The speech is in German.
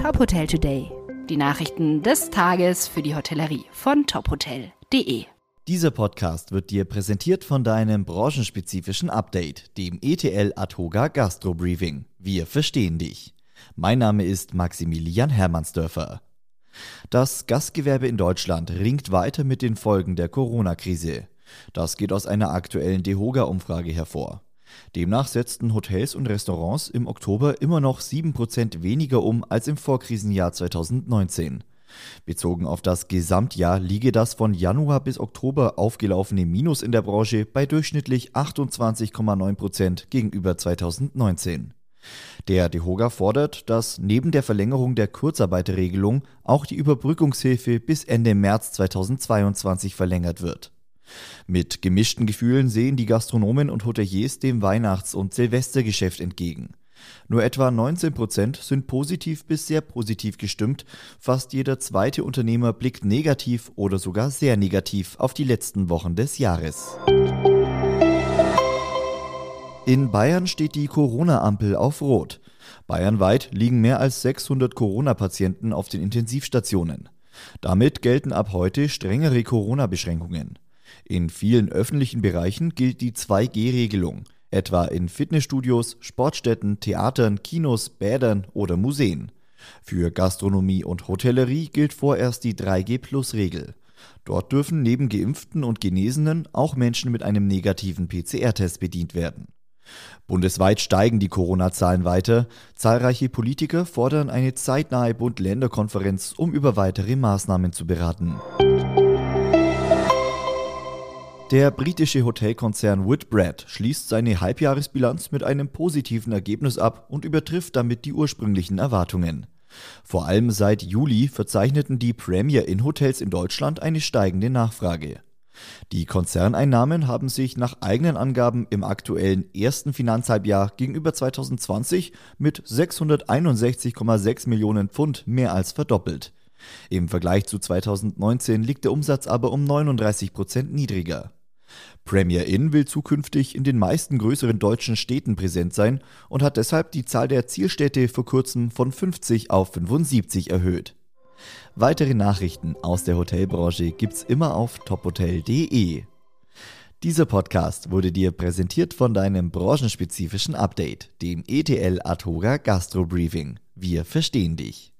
Top Hotel Today. Die Nachrichten des Tages für die Hotellerie von tophotel.de. Dieser Podcast wird dir präsentiert von deinem branchenspezifischen Update, dem ETL Atoga Gastro Briefing. Wir verstehen dich. Mein Name ist Maximilian Hermannsdörfer. Das Gastgewerbe in Deutschland ringt weiter mit den Folgen der Corona-Krise. Das geht aus einer aktuellen DEHOGA-Umfrage hervor. Demnach setzten Hotels und Restaurants im Oktober immer noch 7% weniger um als im Vorkrisenjahr 2019. Bezogen auf das Gesamtjahr liege das von Januar bis Oktober aufgelaufene Minus in der Branche bei durchschnittlich 28,9% gegenüber 2019. Der DEHOGA fordert, dass neben der Verlängerung der Kurzarbeiterregelung auch die Überbrückungshilfe bis Ende März 2022 verlängert wird. Mit gemischten Gefühlen sehen die Gastronomen und Hoteliers dem Weihnachts- und Silvestergeschäft entgegen. Nur etwa 19 Prozent sind positiv bis sehr positiv gestimmt. Fast jeder zweite Unternehmer blickt negativ oder sogar sehr negativ auf die letzten Wochen des Jahres. In Bayern steht die Corona-Ampel auf Rot. Bayernweit liegen mehr als 600 Corona-Patienten auf den Intensivstationen. Damit gelten ab heute strengere Corona-Beschränkungen. In vielen öffentlichen Bereichen gilt die 2G-Regelung, etwa in Fitnessstudios, Sportstätten, Theatern, Kinos, Bädern oder Museen. Für Gastronomie und Hotellerie gilt vorerst die 3G-Plus-Regel. Dort dürfen neben Geimpften und Genesenen auch Menschen mit einem negativen PCR-Test bedient werden. Bundesweit steigen die Corona-Zahlen weiter. Zahlreiche Politiker fordern eine zeitnahe Bund-Länder-Konferenz, um über weitere Maßnahmen zu beraten. Der britische Hotelkonzern Whitbread schließt seine Halbjahresbilanz mit einem positiven Ergebnis ab und übertrifft damit die ursprünglichen Erwartungen. Vor allem seit Juli verzeichneten die Premier in Hotels in Deutschland eine steigende Nachfrage. Die Konzerneinnahmen haben sich nach eigenen Angaben im aktuellen ersten Finanzhalbjahr gegenüber 2020 mit 661,6 Millionen Pfund mehr als verdoppelt. Im Vergleich zu 2019 liegt der Umsatz aber um 39 Prozent niedriger. Premier Inn will zukünftig in den meisten größeren deutschen Städten präsent sein und hat deshalb die Zahl der Zielstädte vor kurzem von 50 auf 75 erhöht. Weitere Nachrichten aus der Hotelbranche gibt's immer auf tophotel.de. Dieser Podcast wurde dir präsentiert von deinem branchenspezifischen Update, dem ETL Atoga Gastro Briefing. Wir verstehen dich.